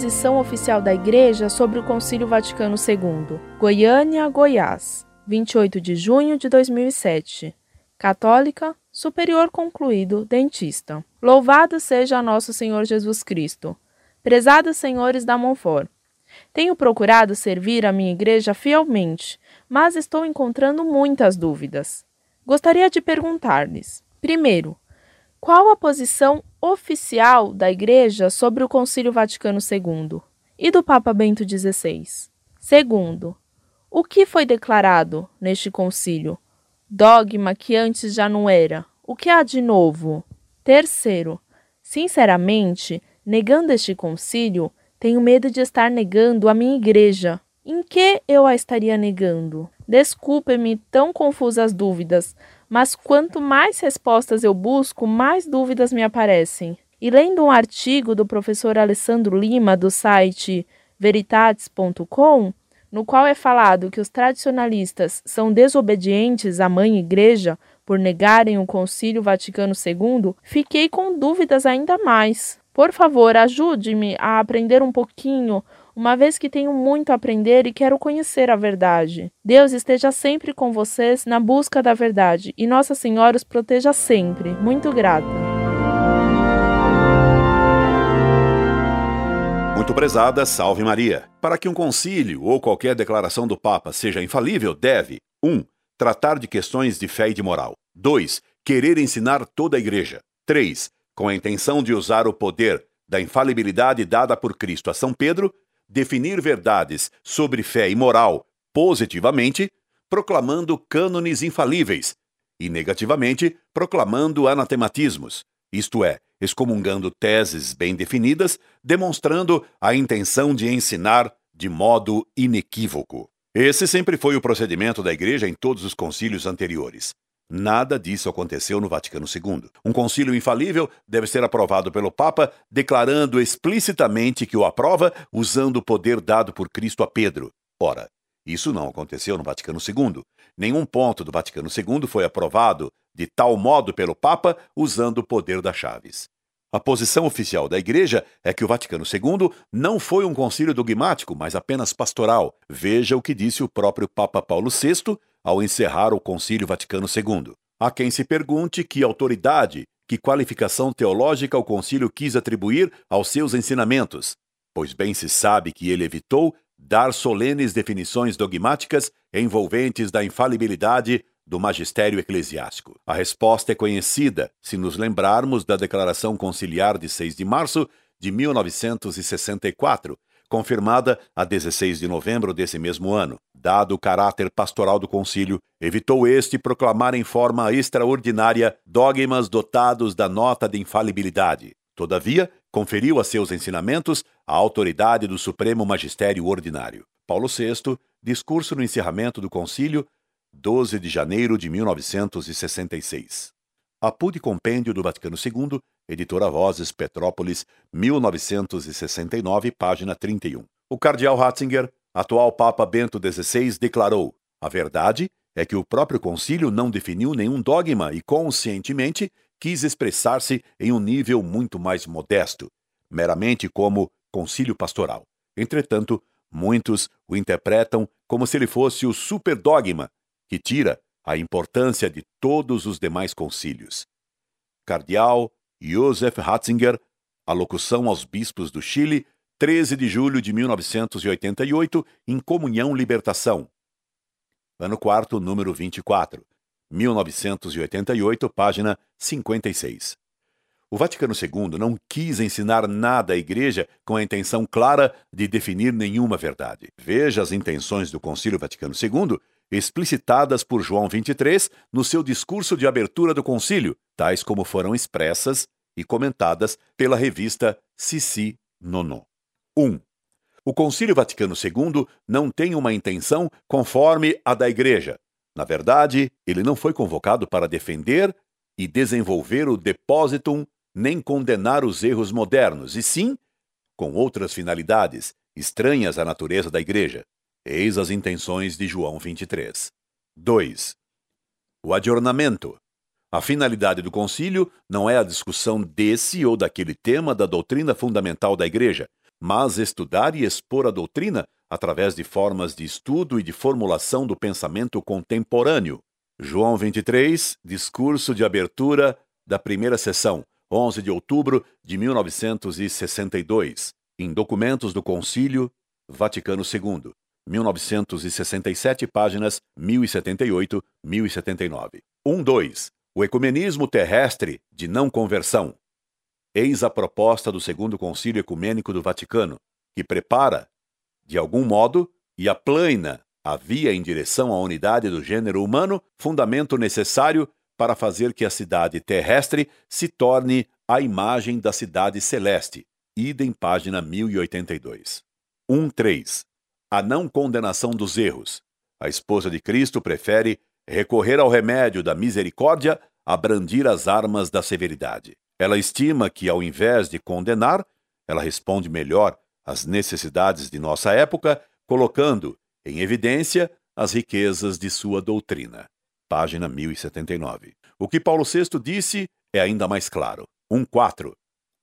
posição oficial da Igreja sobre o Concílio Vaticano II? Goiânia, Goiás, 28 de junho de 2007. Católica, superior concluído, dentista. Louvado seja nosso Senhor Jesus Cristo. Prezados senhores da Monfort, tenho procurado servir a minha igreja fielmente, mas estou encontrando muitas dúvidas. Gostaria de perguntar-lhes: primeiro, qual a posição oficial da Igreja sobre o Concílio Vaticano II e do Papa Bento XVI? Segundo, o que foi declarado neste concílio? Dogma que antes já não era. O que há de novo? Terceiro, sinceramente, negando este concílio, tenho medo de estar negando a minha igreja. Em que eu a estaria negando? Desculpe-me tão confusas dúvidas, mas quanto mais respostas eu busco, mais dúvidas me aparecem. E lendo um artigo do professor Alessandro Lima do site veritates.com, no qual é falado que os tradicionalistas são desobedientes à Mãe Igreja por negarem o Concílio Vaticano II, fiquei com dúvidas ainda mais. Por favor, ajude-me a aprender um pouquinho uma vez que tenho muito a aprender e quero conhecer a verdade. Deus esteja sempre com vocês na busca da verdade e Nossa Senhora os proteja sempre. Muito grata. Muito prezada, salve Maria. Para que um concílio ou qualquer declaração do Papa seja infalível, deve 1. Um, tratar de questões de fé e de moral. 2. Querer ensinar toda a igreja. 3. Com a intenção de usar o poder da infalibilidade dada por Cristo a São Pedro, definir verdades sobre fé e moral positivamente, proclamando cânones infalíveis, e negativamente, proclamando anatematismos, isto é, excomungando teses bem definidas, demonstrando a intenção de ensinar de modo inequívoco. Esse sempre foi o procedimento da Igreja em todos os concílios anteriores. Nada disso aconteceu no Vaticano II. Um concílio infalível deve ser aprovado pelo Papa, declarando explicitamente que o aprova usando o poder dado por Cristo a Pedro. Ora, isso não aconteceu no Vaticano II. Nenhum ponto do Vaticano II foi aprovado de tal modo pelo Papa usando o poder das chaves. A posição oficial da Igreja é que o Vaticano II não foi um concílio dogmático, mas apenas pastoral. Veja o que disse o próprio Papa Paulo VI ao encerrar o Concílio Vaticano II. Há quem se pergunte que autoridade, que qualificação teológica o concílio quis atribuir aos seus ensinamentos, pois bem se sabe que ele evitou dar solenes definições dogmáticas envolventes da infalibilidade do magistério eclesiástico. A resposta é conhecida se nos lembrarmos da Declaração Conciliar de 6 de março de 1964, confirmada a 16 de novembro desse mesmo ano. Dado o caráter pastoral do concílio, evitou este proclamar em forma extraordinária dogmas dotados da nota de infalibilidade. Todavia, conferiu a seus ensinamentos a autoridade do Supremo Magistério Ordinário. Paulo VI, discurso no encerramento do concílio, 12 de janeiro de 1966. Apude Compêndio do Vaticano II, editora Vozes, Petrópolis, 1969, página 31. O cardeal Ratzinger, atual Papa Bento XVI, declarou: A verdade é que o próprio concílio não definiu nenhum dogma e, conscientemente, quis expressar-se em um nível muito mais modesto, meramente como concílio pastoral. Entretanto, muitos o interpretam como se ele fosse o superdogma que tira a importância de todos os demais concílios. Cardeal Josef Ratzinger, alocução aos bispos do Chile, 13 de julho de 1988, em Comunhão Libertação. Ano 4, número 24, 1988, página 56. O Vaticano II não quis ensinar nada à Igreja com a intenção clara de definir nenhuma verdade. Veja as intenções do Concílio Vaticano II explicitadas por João 23 no seu discurso de abertura do concílio, tais como foram expressas e comentadas pela revista Sissi Nono. 1. O Concílio Vaticano II não tem uma intenção conforme a da Igreja. Na verdade, ele não foi convocado para defender e desenvolver o depositum nem condenar os erros modernos, e sim com outras finalidades estranhas à natureza da Igreja. Eis as intenções de João 23. 2. O adornamento. A finalidade do concílio não é a discussão desse ou daquele tema da doutrina fundamental da Igreja, mas estudar e expor a doutrina através de formas de estudo e de formulação do pensamento contemporâneo. João 23, discurso de abertura da primeira sessão, 11 de outubro de 1962, em documentos do Concílio Vaticano II, 1967, páginas 1078, 1079. 1.2. O ecumenismo terrestre de não conversão. Eis a proposta do Segundo Concílio Ecumênico do Vaticano, que prepara, de algum modo, e aplana a via em direção à unidade do gênero humano, fundamento necessário para fazer que a cidade terrestre se torne a imagem da cidade celeste. Idem página 1082. 1.3. A não condenação dos erros. A esposa de Cristo prefere recorrer ao remédio da misericórdia a brandir as armas da severidade. Ela estima que, ao invés de condenar, ela responde melhor às necessidades de nossa época, colocando em evidência as riquezas de sua doutrina. Página 1079. O que Paulo VI disse é ainda mais claro. 1.4.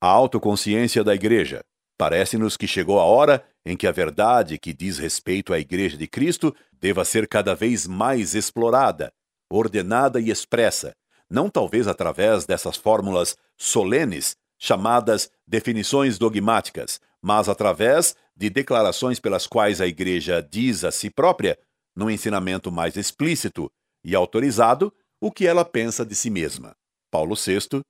A autoconsciência da Igreja. Parece-nos que chegou a hora em que a verdade que diz respeito à Igreja de Cristo deva ser cada vez mais explorada, ordenada e expressa, não talvez através dessas fórmulas solenes chamadas definições dogmáticas, mas através de declarações pelas quais a Igreja diz a si própria, num ensinamento mais explícito e autorizado, o que ela pensa de si mesma. Paulo VI,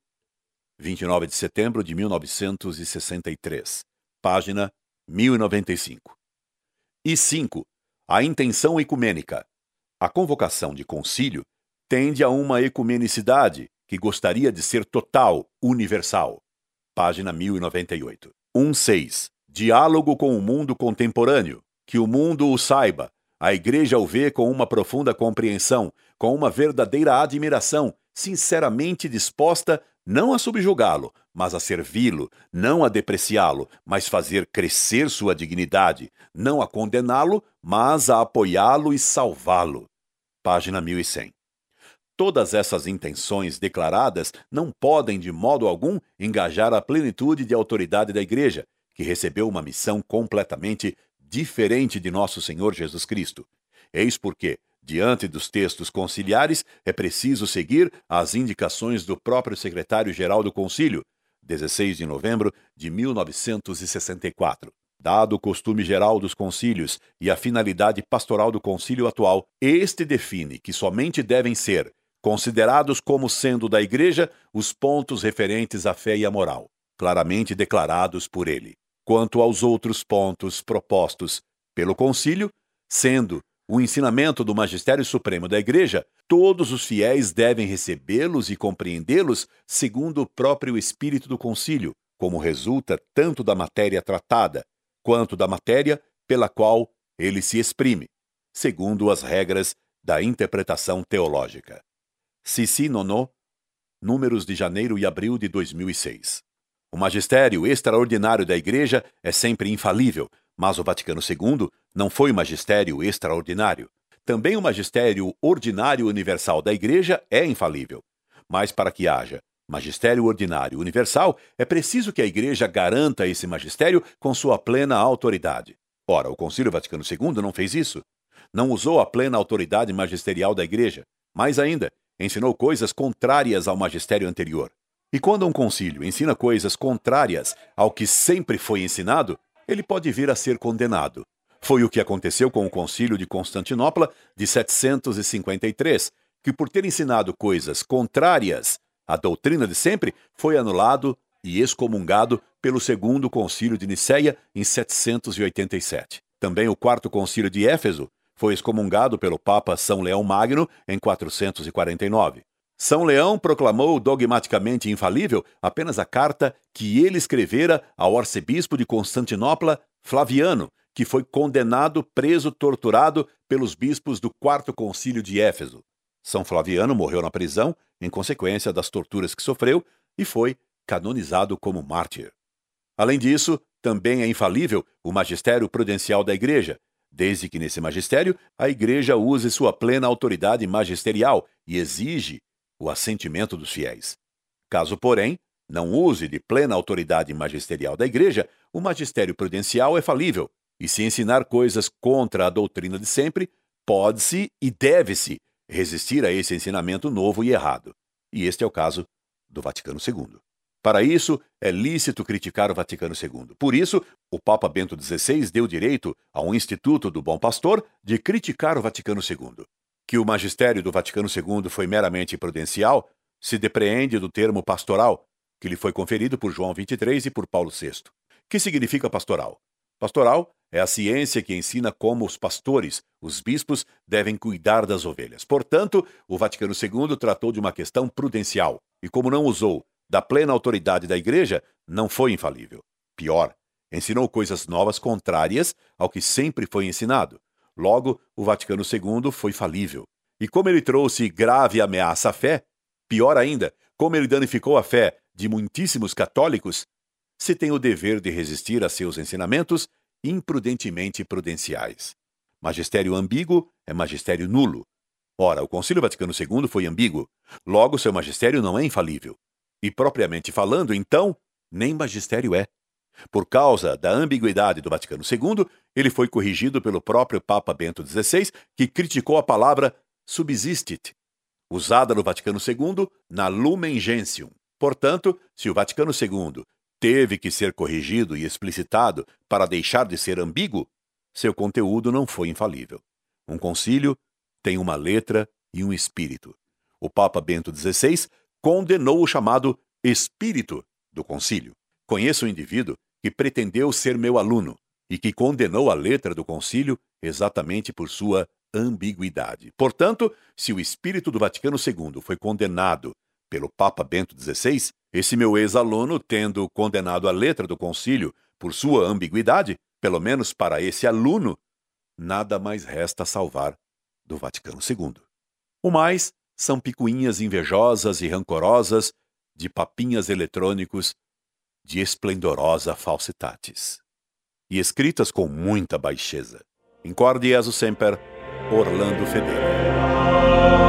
29 de setembro de 1963 página 1095. E 5. A intenção ecumênica. A convocação de concílio tende a uma ecumenicidade que gostaria de ser total, universal. Página 1098. 1.6. Diálogo com o mundo contemporâneo. Que o mundo o saiba. A Igreja o vê com uma profunda compreensão, com uma verdadeira admiração, sinceramente disposta não a subjugá-lo, mas a servi-lo, não a depreciá-lo, mas fazer crescer sua dignidade, não a condená-lo, mas a apoiá-lo e salvá-lo. Página 1100. Todas essas intenções declaradas não podem, de modo algum, engajar a plenitude de autoridade da Igreja, que recebeu uma missão completamente diferente de nosso Senhor Jesus Cristo. Eis porque, Diante dos textos conciliares, é preciso seguir as indicações do próprio secretário-geral do Concílio, 16 de novembro de 1964. Dado o costume geral dos concílios e a finalidade pastoral do concílio atual, este define que somente devem ser considerados como sendo da Igreja os pontos referentes à fé e à moral, claramente declarados por ele. Quanto aos outros pontos propostos pelo concílio, sendo o ensinamento do Magistério Supremo da Igreja, todos os fiéis devem recebê-los e compreendê-los segundo o próprio espírito do concílio, como resulta tanto da matéria tratada, quanto da matéria pela qual ele se exprime, segundo as regras da interpretação teológica. Sissi Nono, números de janeiro e abril de 2006. O magistério extraordinário da Igreja é sempre infalível, mas o Vaticano II não foi magistério extraordinário. Também o magistério ordinário universal da Igreja é infalível. Mas para que haja magistério ordinário universal, é preciso que a Igreja garanta esse magistério com sua plena autoridade. Ora, o Concílio Vaticano II não fez isso. Não usou a plena autoridade magisterial da Igreja. Mais ainda, ensinou coisas contrárias ao magistério anterior. E quando um concílio ensina coisas contrárias ao que sempre foi ensinado, ele pode vir a ser condenado. Foi o que aconteceu com o Concílio de Constantinopla de 753, que, por ter ensinado coisas contrárias à doutrina de sempre, foi anulado e excomungado pelo Segundo Concílio de Nicéia em 787. Também o Quarto Concílio de Éfeso foi excomungado pelo Papa São Leão Magno em 449. São Leão proclamou dogmaticamente infalível apenas a carta que ele escrevera ao arcebispo de Constantinopla, Flaviano, que foi condenado, preso, torturado pelos bispos do Quarto Concílio de Éfeso. São Flaviano morreu na prisão em consequência das torturas que sofreu e foi canonizado como mártir. Além disso, também é infalível o magistério prudencial da Igreja, desde que nesse magistério a Igreja use sua plena autoridade magisterial e exige o assentimento dos fiéis. Caso, porém, não use de plena autoridade magisterial da Igreja, o magistério prudencial é falível, e se ensinar coisas contra a doutrina de sempre, pode-se e deve-se resistir a esse ensinamento novo e errado. E este é o caso do Vaticano II. Para isso, é lícito criticar o Vaticano II. Por isso, o Papa Bento XVI deu direito a um Instituto do Bom Pastor de criticar o Vaticano II. Que o magistério do Vaticano II foi meramente prudencial se depreende do termo pastoral, que lhe foi conferido por João XXIII e por Paulo VI. Que significa pastoral? Pastoral é a ciência que ensina como os pastores, os bispos, devem cuidar das ovelhas. Portanto, o Vaticano II tratou de uma questão prudencial e, como não usou da plena autoridade da Igreja, não foi infalível. Pior, ensinou coisas novas contrárias ao que sempre foi ensinado. Logo, o Vaticano II foi falível. E como ele trouxe grave ameaça à fé, pior ainda, como ele danificou a fé de muitíssimos católicos, se tem o dever de resistir a seus ensinamentos imprudentemente prudenciais. Magistério ambíguo é magistério nulo. Ora, o Concílio Vaticano II foi ambíguo, logo seu magistério não é infalível. E propriamente falando, então, nem magistério é. Por causa da ambiguidade do Vaticano II, ele foi corrigido pelo próprio Papa Bento XVI, que criticou a palavra subsistit, usada no Vaticano II na Lumen Gentium. Portanto, se o Vaticano II teve que ser corrigido e explicitado para deixar de ser ambíguo, seu conteúdo não foi infalível. Um concílio tem uma letra e um espírito. O Papa Bento XVI condenou o chamado espírito do concílio. Conheço um indivíduo que pretendeu ser meu aluno e que condenou a letra do concílio exatamente por sua ambiguidade. Portanto, se o espírito do Vaticano II foi condenado pelo Papa Bento XVI, esse meu ex-aluno, tendo condenado a letra do concílio por sua ambiguidade, pelo menos para esse aluno, nada mais resta salvar do Vaticano II. O mais são picuinhas invejosas e rancorosas de papinhas eletrônicos de esplendorosa falsitatis, e escritas com muita baixeza. Incorde Jesus Semper, Orlando Fedeli.